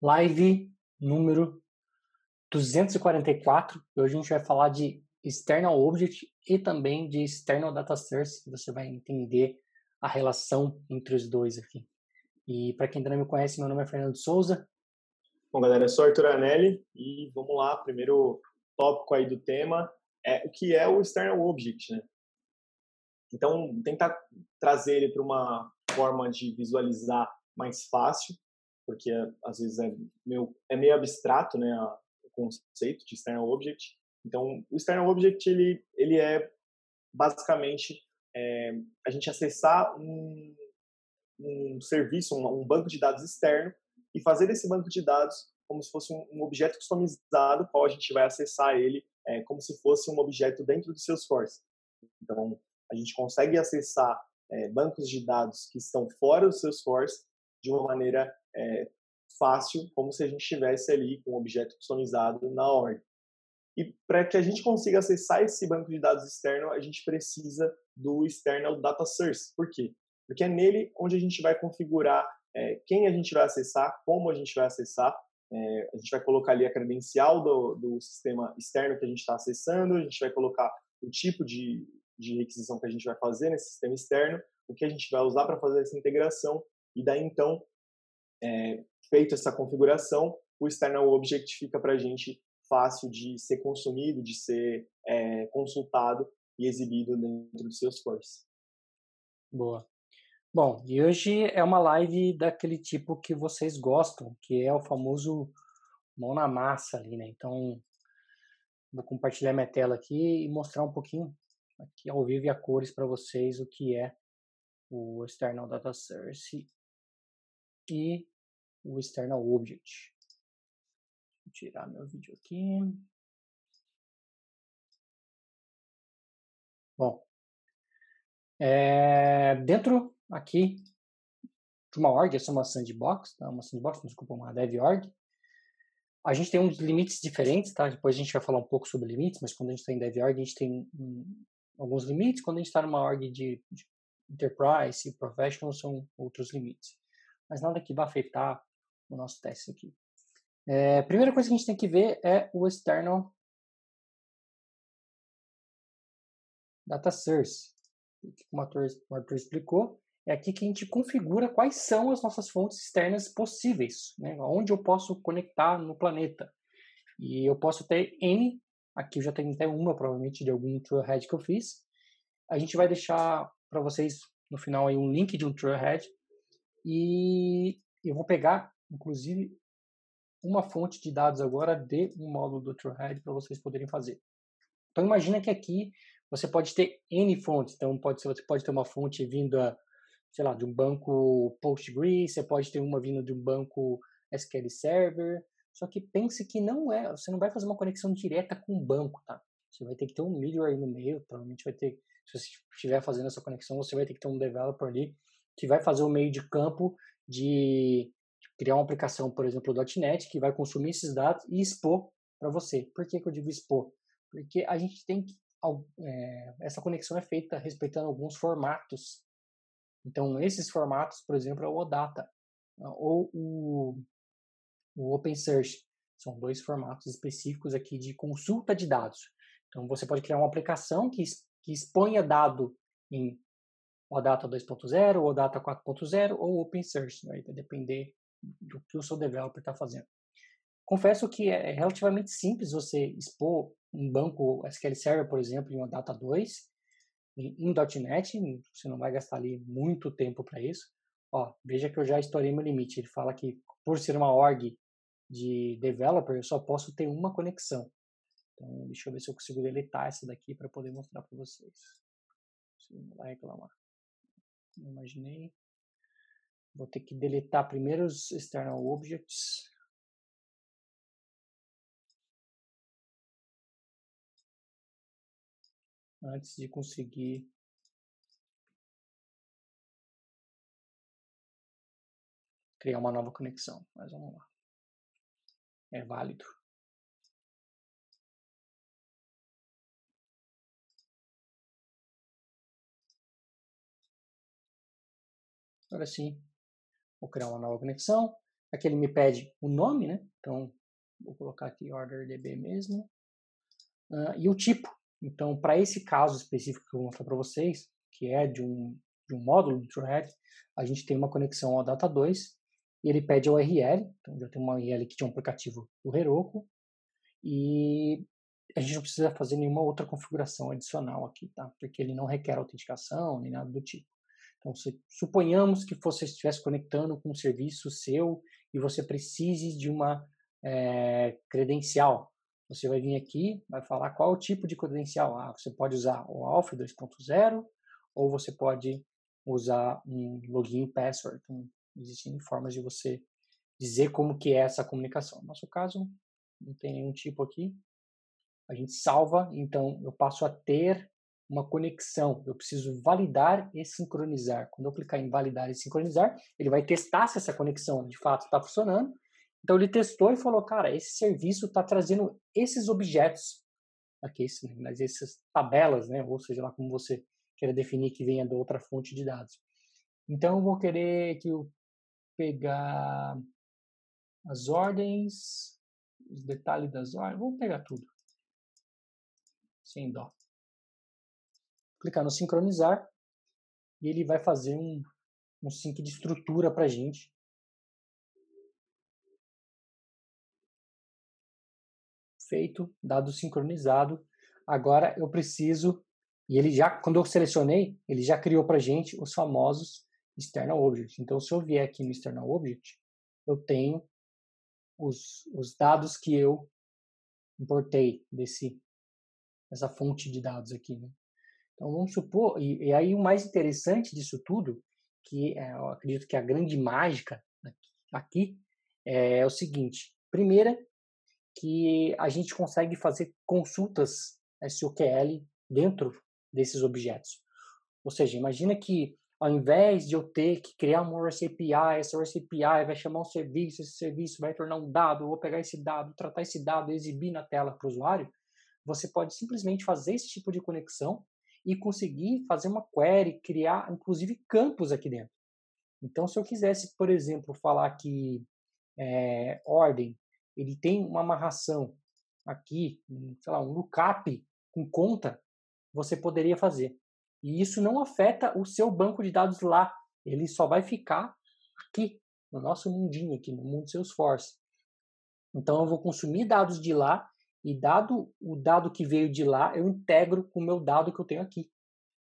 live número 244. Hoje a gente vai falar de External Object e também de External Data Source. Você vai entender a relação entre os dois aqui. E para quem ainda não me conhece, meu nome é Fernando Souza. Bom, galera, eu sou Arthur Anelli e vamos lá, primeiro tópico aí do tema é o que é o External Object, né? Então, tentar trazer ele para uma forma de visualizar mais fácil, porque às vezes é meio, é meio abstrato, né, o conceito de External Object. Então, o External Object, ele, ele é basicamente é, a gente acessar um, um serviço, um, um, banco de dados externo e fazer desse banco de dados como se fosse um, um objeto customizado, qual a gente vai acessar ele é, como se fosse um objeto dentro do Salesforce. Então, a gente consegue acessar é, bancos de dados que estão fora do Salesforce de uma maneira é, fácil, como se a gente estivesse ali com um objeto customizado na ordem. E para que a gente consiga acessar esse banco de dados externo, a gente precisa do External Data Source. Por quê? Porque é nele onde a gente vai configurar é, quem a gente vai acessar, como a gente vai acessar. É, a gente vai colocar ali a credencial do, do sistema externo que a gente está acessando, a gente vai colocar o tipo de, de requisição que a gente vai fazer nesse sistema externo, o que a gente vai usar para fazer essa integração, e daí então, é, feito essa configuração, o external object fica para a gente fácil de ser consumido, de ser é, consultado e exibido dentro do Salesforce. Boa. Bom, e hoje é uma live daquele tipo que vocês gostam, que é o famoso mão na massa ali, né? Então, vou compartilhar minha tela aqui e mostrar um pouquinho aqui ao vivo e a cores para vocês o que é o External Data Source e o External Object. Vou tirar meu vídeo aqui. Bom, é, dentro aqui de uma org, essa é uma sandbox, tá? uma sandbox, desculpa, uma dev org, a gente tem uns limites diferentes, tá? Depois a gente vai falar um pouco sobre limites, mas quando a gente está em dev org, a gente tem um, alguns limites. Quando a gente está numa org de, de enterprise e professional, são outros limites. Mas nada que vá afetar o nosso teste aqui. É, primeira coisa que a gente tem que ver é o external data source. Como o Arthur, explicou, é aqui que a gente configura quais são as nossas fontes externas possíveis, né? onde eu posso conectar no planeta. E eu posso ter N Aqui eu já tenho até uma, provavelmente, de algum Trailhead que eu fiz. A gente vai deixar para vocês no final aí um link de um Trailhead. E eu vou pegar, inclusive, uma fonte de dados agora de um módulo do Trailhead para vocês poderem fazer. Então imagina que aqui você pode ter N fontes. Então pode ser, você pode ter uma fonte vinda, sei lá, de um banco Postgres, você pode ter uma vinda de um banco SQL Server, só que pense que não é, você não vai fazer uma conexão direta com o banco, tá? Você vai ter que ter um middleware aí no meio, provavelmente vai ter, se você estiver fazendo essa conexão, você vai ter que ter um developer ali que vai fazer o meio de campo de criar uma aplicação, por exemplo, .NET, que vai consumir esses dados e expor para você. Por que, que eu digo expor? Porque a gente tem que é, essa conexão é feita respeitando alguns formatos. Então, esses formatos, por exemplo, é o OData ou o o OpenSearch. São dois formatos específicos aqui de consulta de dados. Então, você pode criar uma aplicação que, que exponha dado em OData 2.0, OData 4.0 ou OpenSearch. Né? Vai depender do que o seu developer está fazendo. Confesso que é relativamente simples você expor um banco SQL Server, por exemplo, em OData 2, em .NET, você não vai gastar ali muito tempo para isso. Ó, veja que eu já estourei meu limite. Ele fala que por ser uma org de developer, eu só posso ter uma conexão. Então, deixa eu ver se eu consigo deletar essa daqui para poder mostrar para vocês. Se não vai reclamar. Imaginei. Vou ter que deletar primeiro os external objects. Antes de conseguir criar uma nova conexão. Mas vamos lá é válido. Agora sim, vou criar uma nova conexão. Aqui ele me pede o nome, né? Então, vou colocar aqui order.db mesmo. Uh, e o tipo. Então, para esse caso específico que eu vou mostrar para vocês, que é de um, de um módulo do TrueHead, a gente tem uma conexão ao Data2 e ele pede a URL. Então, já tem uma URL que tinha um aplicativo do Heroku. E a gente não precisa fazer nenhuma outra configuração adicional aqui, tá? Porque ele não requer autenticação nem nada do tipo. Então, se, suponhamos que você estivesse conectando com um serviço seu e você precise de uma é, credencial. Você vai vir aqui, vai falar qual o tipo de credencial. Ah, você pode usar o Alpha 2.0 ou você pode usar um login e password. Então, existem formas de você dizer como que é essa comunicação. No nosso caso, não tem nenhum tipo aqui. A gente salva, então eu passo a ter uma conexão. Eu preciso validar e sincronizar. Quando eu clicar em validar e sincronizar, ele vai testar se essa conexão de fato está funcionando. Então ele testou e falou, cara, esse serviço está trazendo esses objetos aqui, mas essas tabelas, né? Ou seja lá como você queira definir que venha de outra fonte de dados. Então eu vou querer que eu pegar as ordens, os detalhes das ordens, vou pegar tudo, sem dó clicar no sincronizar e ele vai fazer um, um sync de estrutura para a gente. Feito, dado sincronizado. Agora eu preciso, e ele já, quando eu selecionei, ele já criou para a gente os famosos external objects. Então, se eu vier aqui no external object, eu tenho os, os dados que eu importei desse, dessa fonte de dados aqui. Né? Então vamos supor, e, e aí o mais interessante disso tudo, que é, eu acredito que a grande mágica aqui é o seguinte: primeira, que a gente consegue fazer consultas SQL dentro desses objetos. Ou seja, imagina que ao invés de eu ter que criar uma REST API, essa REST API vai chamar um serviço, esse serviço vai tornar um dado, eu vou pegar esse dado, tratar esse dado, exibir na tela para o usuário, você pode simplesmente fazer esse tipo de conexão e conseguir fazer uma query, criar inclusive campos aqui dentro. Então, se eu quisesse, por exemplo, falar que é, ordem, ele tem uma amarração aqui, sei lá, um lookup com conta, você poderia fazer. E isso não afeta o seu banco de dados lá. Ele só vai ficar aqui, no nosso mundinho aqui, no mundo Salesforce. Então eu vou consumir dados de lá e dado o dado que veio de lá, eu integro com o meu dado que eu tenho aqui.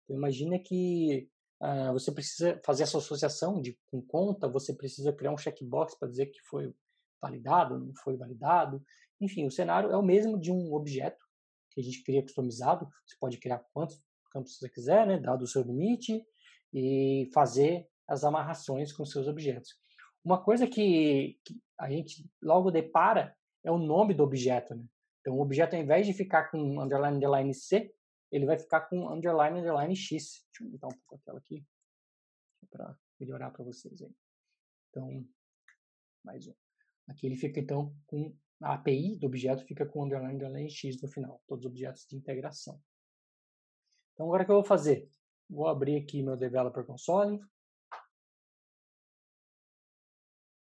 Então, imagina que uh, você precisa fazer essa associação de, com conta, você precisa criar um checkbox para dizer que foi validado, não foi validado. Enfim, o cenário é o mesmo de um objeto que a gente cria customizado. Você pode criar quantos campos você quiser, né, dado o seu limite, e fazer as amarrações com seus objetos. Uma coisa que, que a gente logo depara é o nome do objeto. Né? Então, o objeto, ao invés de ficar com underline, underline C, ele vai ficar com underline, underline X. Deixa eu aumentar um pouco a tela aqui, para melhorar para vocês aí. Então, mais um. Aqui ele fica, então, com a API do objeto fica com underline, underline X no final. Todos os objetos de integração. Então, agora o que eu vou fazer? Vou abrir aqui meu Developer Console.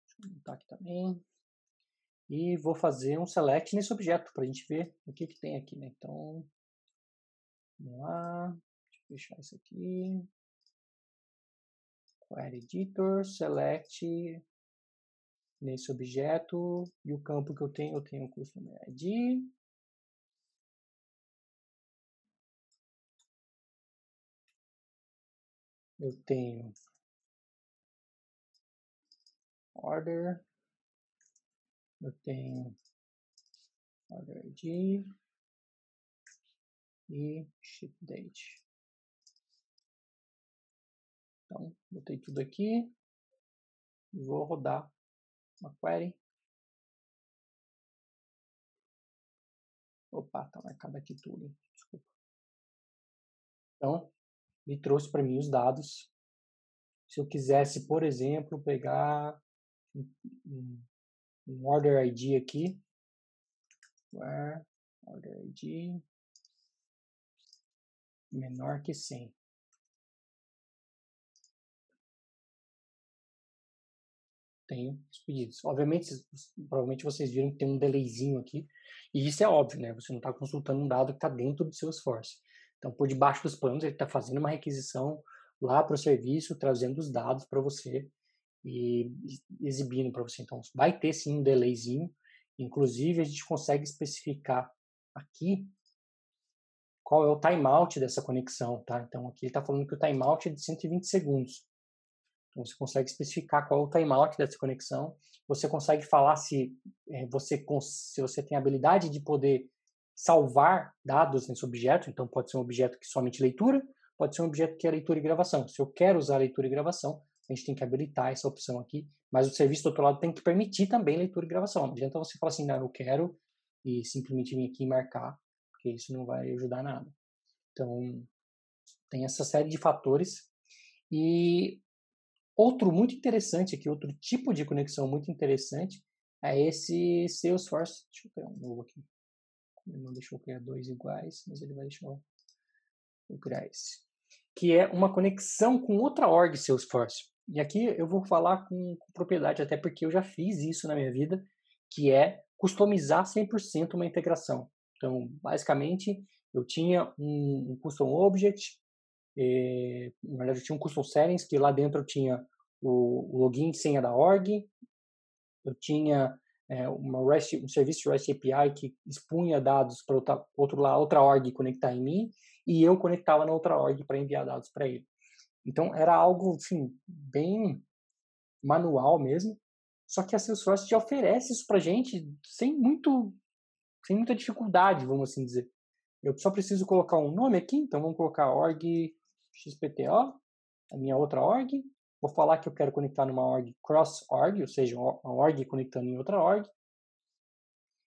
Deixa eu aqui também e vou fazer um select nesse objeto para a gente ver o que, que tem aqui. Né? Então, vamos lá, deixa eu fechar isso aqui. Query Editor, select nesse objeto e o campo que eu tenho, eu tenho o Customer ID. Eu tenho order eu tenho order ID e ship date. Então, botei tudo aqui e vou rodar uma query. Opa, tá marcado aqui tudo, desculpa. Então, me trouxe para mim os dados. Se eu quisesse, por exemplo, pegar order ID aqui. Where order ID menor que 100. tenho os pedidos. Obviamente, provavelmente vocês viram que tem um delayzinho aqui, e isso é óbvio, né? Você não está consultando um dado que está dentro do seu esforço. Então, por debaixo dos panos, ele está fazendo uma requisição lá para o serviço, trazendo os dados para você e exibindo para você. Então, vai ter sim um delayzinho. Inclusive, a gente consegue especificar aqui qual é o timeout dessa conexão, tá? Então, aqui ele está falando que o timeout é de 120 segundos. Então, você consegue especificar qual é o timeout dessa conexão. Você consegue falar se, é, você, se você tem a habilidade de poder salvar dados nesse objeto. Então, pode ser um objeto que somente leitura, pode ser um objeto que é leitura e gravação. Se eu quero usar leitura e gravação, a gente tem que habilitar essa opção aqui. Mas o serviço do outro lado tem que permitir também leitura e gravação. Não adianta você falar assim, não, eu quero, e simplesmente vir aqui e marcar, porque isso não vai ajudar nada. Então, tem essa série de fatores. E Outro muito interessante aqui, outro tipo de conexão muito interessante é esse Salesforce. Deixa eu criar um novo aqui. Ele não deixou criar dois iguais, mas ele vai deixar eu criar esse. Que é uma conexão com outra org Salesforce. E aqui eu vou falar com, com propriedade, até porque eu já fiz isso na minha vida, que é customizar 100% uma integração. Então, basicamente, eu tinha um, um custom object, e, na verdade, eu tinha um custom settings que lá dentro eu tinha o, o login e senha da org, eu tinha é, uma REST, um serviço REST API que expunha dados para outra, outra org conectar em mim e eu conectava na outra org para enviar dados para ele. Então era algo assim, bem manual mesmo. Só que a Salesforce te oferece isso para gente sem muito sem muita dificuldade, vamos assim dizer. Eu só preciso colocar um nome aqui, então vamos colocar org XPTO, a minha outra org. Vou falar que eu quero conectar numa org cross-org, ou seja, uma org conectando em outra org.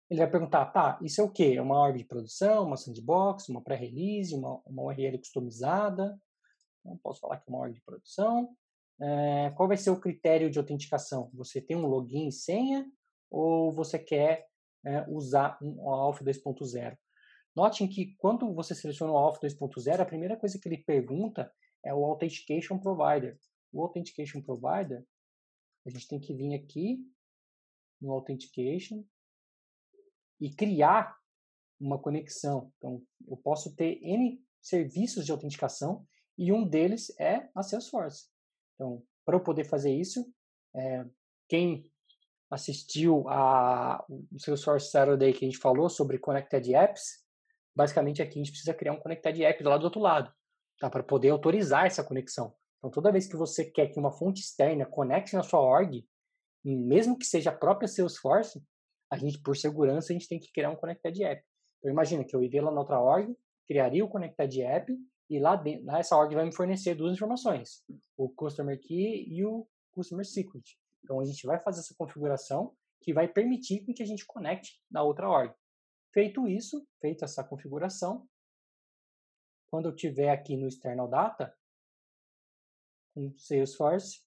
Ele vai perguntar, tá, isso é o quê? É uma org de produção, uma sandbox, uma pré-release, uma, uma URL customizada? Não posso falar que é uma org de produção. É, qual vai ser o critério de autenticação? Você tem um login e senha ou você quer é, usar um OAuth 2.0? Notem que quando você seleciona o Auth 2.0, a primeira coisa que ele pergunta é o Authentication Provider. O Authentication Provider, a gente tem que vir aqui no Authentication e criar uma conexão. Então, eu posso ter N serviços de autenticação e um deles é a Salesforce. Então, para eu poder fazer isso, é, quem assistiu a, o Salesforce Saturday que a gente falou sobre Connected Apps, basicamente aqui a gente precisa criar um Connected App do lado do outro lado, tá? para poder autorizar essa conexão. Então, toda vez que você quer que uma fonte externa conecte na sua org, mesmo que seja a própria Salesforce, a gente, por segurança, a gente tem que criar um Connected App. Então, imagina que eu iria lá na outra org, criaria o Connected App, e lá, dentro, essa org vai me fornecer duas informações, o Customer Key e o Customer Secret. Então, a gente vai fazer essa configuração que vai permitir que a gente conecte na outra org. Feito isso, feita essa configuração, quando eu tiver aqui no External Data, com Salesforce,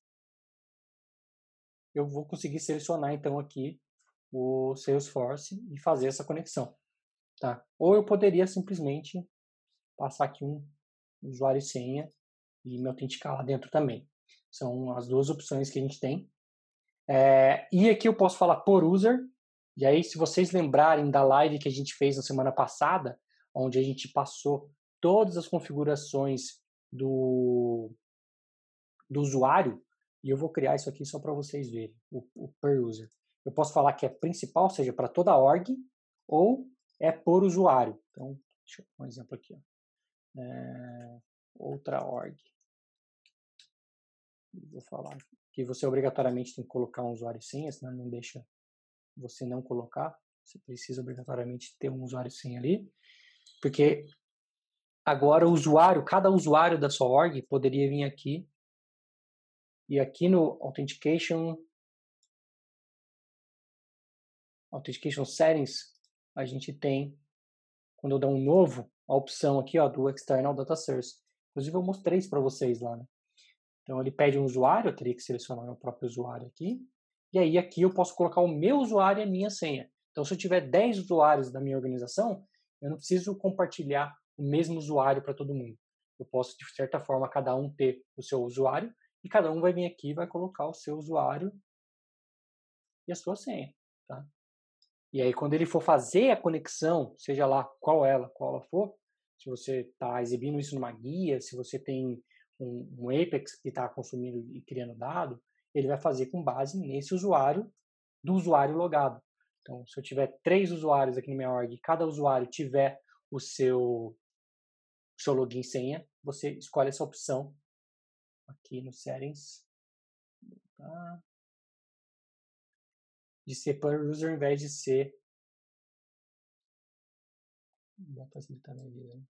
eu vou conseguir selecionar então aqui o Salesforce e fazer essa conexão. Tá? Ou eu poderia simplesmente passar aqui um usuário e senha e me autenticar lá dentro também. São as duas opções que a gente tem. É, e aqui eu posso falar por user, e aí, se vocês lembrarem da live que a gente fez na semana passada, onde a gente passou todas as configurações do, do usuário, e eu vou criar isso aqui só para vocês verem, o, o, per user. Eu posso falar que é principal, ou seja, para toda a org, ou é por usuário. Então, deixa eu dar um exemplo aqui. Ó. É, outra org. Vou falar que você obrigatoriamente tem que colocar um usuário e senha, senão não deixa você não colocar. Você precisa obrigatoriamente ter um usuário sem ali, porque agora o usuário, cada usuário da sua org poderia vir aqui e aqui no Authentication Authentication Settings a gente tem quando eu der um novo a opção aqui ó do External Data Source. Inclusive eu mostrei isso para vocês lá, né? Então ele pede um usuário, eu teria que selecionar o próprio usuário aqui. E aí aqui eu posso colocar o meu usuário e a minha senha. Então, se eu tiver 10 usuários da minha organização, eu não preciso compartilhar o mesmo usuário para todo mundo. Eu posso, de certa forma, cada um ter o seu usuário e cada um vai vir aqui e vai colocar o seu usuário e a sua senha, tá? E aí, quando ele for fazer a conexão, seja lá qual ela, qual ela for, se você está exibindo isso numa guia, se você tem um, um Apex que está consumindo e criando dado, ele vai fazer com base nesse usuário do usuário logado. Então, se eu tiver três usuários aqui no minha org, cada usuário tiver o seu, seu login e senha, você escolhe essa opção aqui no settings tá? de ser per user ao invés de ser Vou facilitar minha vida. Né?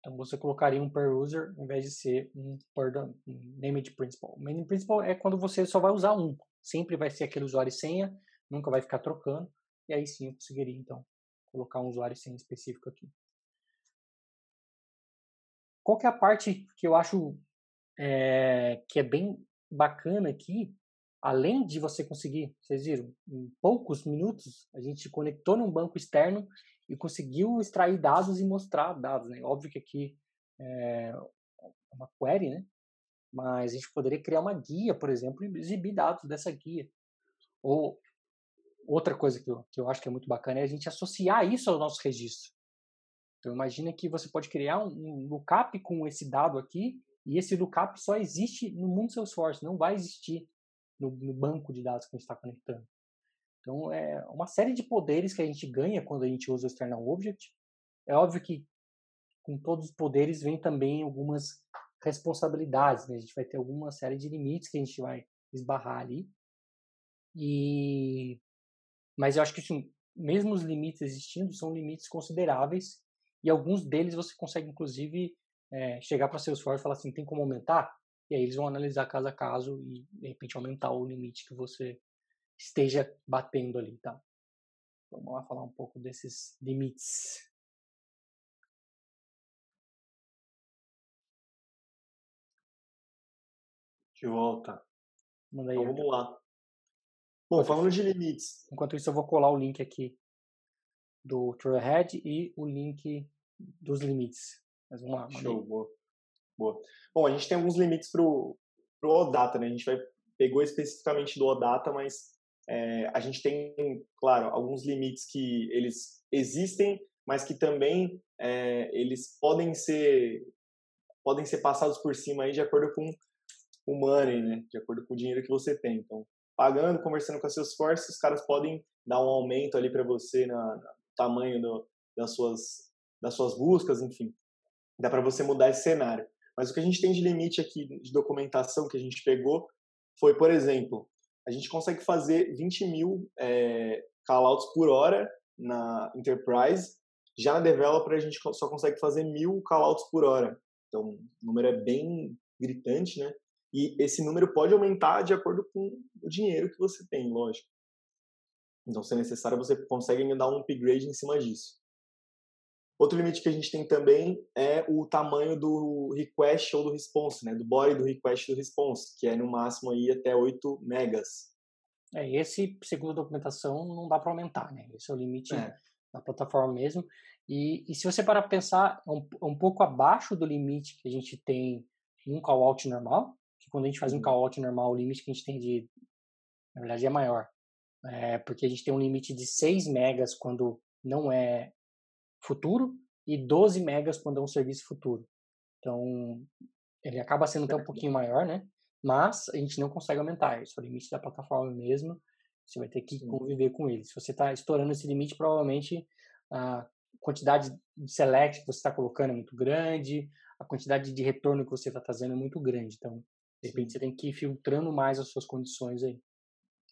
Então você colocaria um per user ao invés de ser um per um named principal. Named principal é quando você só vai usar um. Sempre vai ser aquele usuário e senha, nunca vai ficar trocando. E aí sim eu conseguiria então colocar um usuário e senha específico aqui. Qual que é a parte que eu acho é, que é bem bacana aqui? Além de você conseguir, vocês viram, em poucos minutos a gente conectou num banco externo e conseguiu extrair dados e mostrar dados, né? Óbvio que aqui é uma query, né? Mas a gente poderia criar uma guia, por exemplo, e exibir dados dessa guia. Ou outra coisa que eu, que eu acho que é muito bacana é a gente associar isso ao nosso registro. Então imagina que você pode criar um, um lookup com esse dado aqui e esse lookup só existe no mundo Salesforce, não vai existir no, no banco de dados que a gente está conectando. Então, é uma série de poderes que a gente ganha quando a gente usa o External Object. É óbvio que com todos os poderes vem também algumas responsabilidades, né? A gente vai ter alguma série de limites que a gente vai esbarrar ali. E mas eu acho que assim, mesmo os limites existindo são limites consideráveis e alguns deles você consegue inclusive é, chegar para seus Salesforce e falar assim, tem como aumentar? E aí eles vão analisar caso a caso e de repente aumentar o limite que você esteja batendo ali, tá? Vamos lá falar um pouco desses limites. De volta. Manda aí. Então, vamos lá. Bom, falando de limites. Enquanto isso, eu vou colar o link aqui do Trailhead e o link dos limites. Mas lá. Show, boa. boa. Bom, a gente tem alguns limites para o OData, né? A gente vai, pegou especificamente do OData, mas é, a gente tem, claro, alguns limites que eles existem, mas que também é, eles podem ser podem ser passados por cima aí de acordo com o money, né? De acordo com o dinheiro que você tem. Então, pagando, conversando com a Salesforce, os caras podem dar um aumento ali para você na, no tamanho do, das suas das suas buscas, enfim. Dá para você mudar esse cenário. Mas o que a gente tem de limite aqui de documentação que a gente pegou foi, por exemplo, a gente consegue fazer 20 mil é, callouts por hora na Enterprise. Já na Developer a gente só consegue fazer mil callouts por hora. Então, o número é bem gritante, né? E esse número pode aumentar de acordo com o dinheiro que você tem, lógico. Então, se é necessário, você consegue me dar um upgrade em cima disso. Outro limite que a gente tem também é o tamanho do request ou do response, né? Do body do request do response, que é no máximo aí até 8 megas. É, esse, segundo a documentação, não dá para aumentar, né? Esse é o limite é. da plataforma mesmo. E, e se você parar para pensar, é um, é um pouco abaixo do limite que a gente tem em um call-out normal, que quando a gente faz um uhum. call-out normal, o limite que a gente tem de, na verdade, é maior. É, porque a gente tem um limite de 6 megas quando não é futuro e 12 megas quando é um serviço futuro. Então, ele acaba sendo até um pouquinho maior, né? Mas a gente não consegue aumentar. Isso é o limite da plataforma mesmo. Você vai ter que conviver com ele. Se você está estourando esse limite, provavelmente a quantidade de select que você está colocando é muito grande, a quantidade de retorno que você está trazendo é muito grande. Então, de repente, você tem que ir filtrando mais as suas condições aí.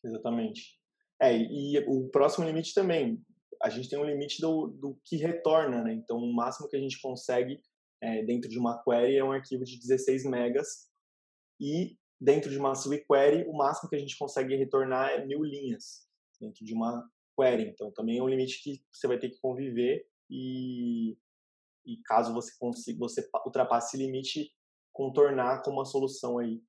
Exatamente. É, e o próximo limite também, a gente tem um limite do, do que retorna, né? Então, o máximo que a gente consegue é, dentro de uma query é um arquivo de 16 megas e dentro de uma query o máximo que a gente consegue retornar é mil linhas dentro de uma query. Então, também é um limite que você vai ter que conviver e, e caso você consiga, você ultrapasse esse limite, contornar com uma solução aí,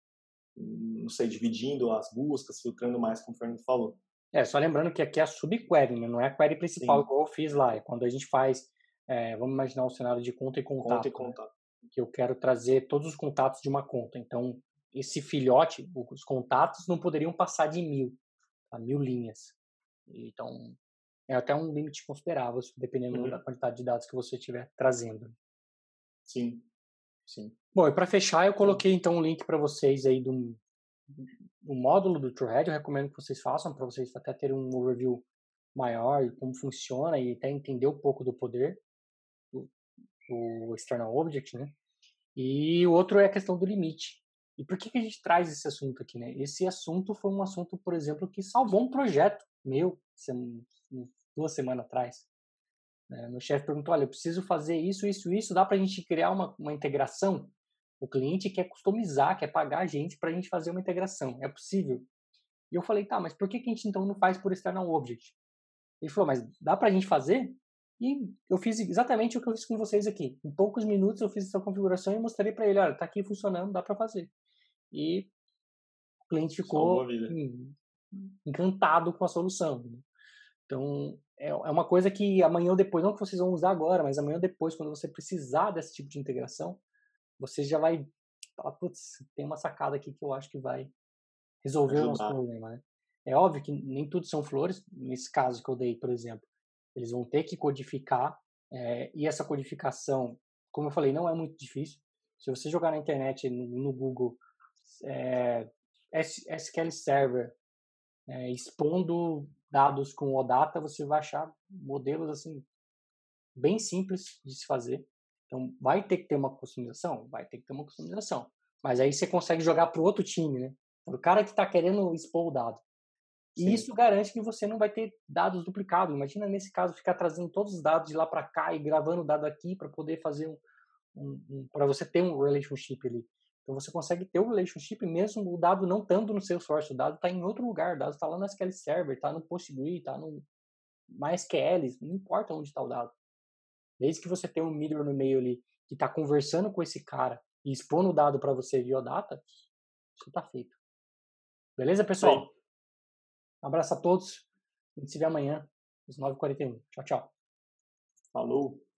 não sei, dividindo as buscas, filtrando mais, como o Fernando falou. É, só lembrando que aqui é a subquery, né? não é a query principal, Sim. igual eu fiz lá. É quando a gente faz, é, vamos imaginar o cenário de conta e contato. Conta e contato. Né? que eu quero trazer todos os contatos de uma conta. Então, esse filhote, os contatos não poderiam passar de mil, a tá? mil linhas. Então, é até um limite considerável, dependendo uhum. da quantidade de dados que você estiver trazendo. Sim, sim. Bom, e para fechar, eu coloquei então um link para vocês aí do, do módulo do TrueHead. Eu recomendo que vocês façam, para vocês até terem um overview maior de como funciona e até entender um pouco do poder do External Object, né? E o outro é a questão do limite. E por que, que a gente traz esse assunto aqui, né? Esse assunto foi um assunto, por exemplo, que salvou um projeto meu duas semanas atrás. Né? Meu chefe perguntou: olha, eu preciso fazer isso, isso, isso, dá para a gente criar uma, uma integração? O cliente quer customizar, quer pagar a gente para a gente fazer uma integração. É possível? E eu falei: tá, mas por que, que a gente então não faz por external object? Ele falou: mas dá para a gente fazer? E eu fiz exatamente o que eu fiz com vocês aqui. Em poucos minutos eu fiz essa configuração e mostrei para ele: olha, tá aqui funcionando, dá para fazer. E o cliente ficou encantado com a solução. Né? Então, é, é uma coisa que amanhã ou depois, não que vocês vão usar agora, mas amanhã ou depois, quando você precisar desse tipo de integração, você já vai falar, putz, tem uma sacada aqui que eu acho que vai resolver Ajudar. o nosso problema, né? É óbvio que nem tudo são flores. Nesse caso que eu dei, por exemplo, eles vão ter que codificar é, e essa codificação, como eu falei, não é muito difícil. Se você jogar na internet, no, no Google, é, SQL Server, é, expondo dados com OData, você vai achar modelos assim bem simples de se fazer. Então, vai ter que ter uma customização? Vai ter que ter uma customização. Mas aí você consegue jogar para o outro time, né? Para o cara que está querendo expor o dado. E Sim. isso garante que você não vai ter dados duplicados. Imagina nesse caso ficar trazendo todos os dados de lá para cá e gravando o dado aqui para poder fazer um, um, um para você ter um relationship ali. Então você consegue ter o relationship mesmo o dado não estando no seu source, o dado está em outro lugar, o dado está lá no SQL Server, está no PostgreSQL, está no MySQL, não importa onde está o dado. Desde que você tenha um middle no meio ali que está conversando com esse cara e expondo o dado para você via data, isso está feito. Beleza, pessoal? Um abraço a todos. A gente se vê amanhã, às 9h41. Tchau, tchau. Falou.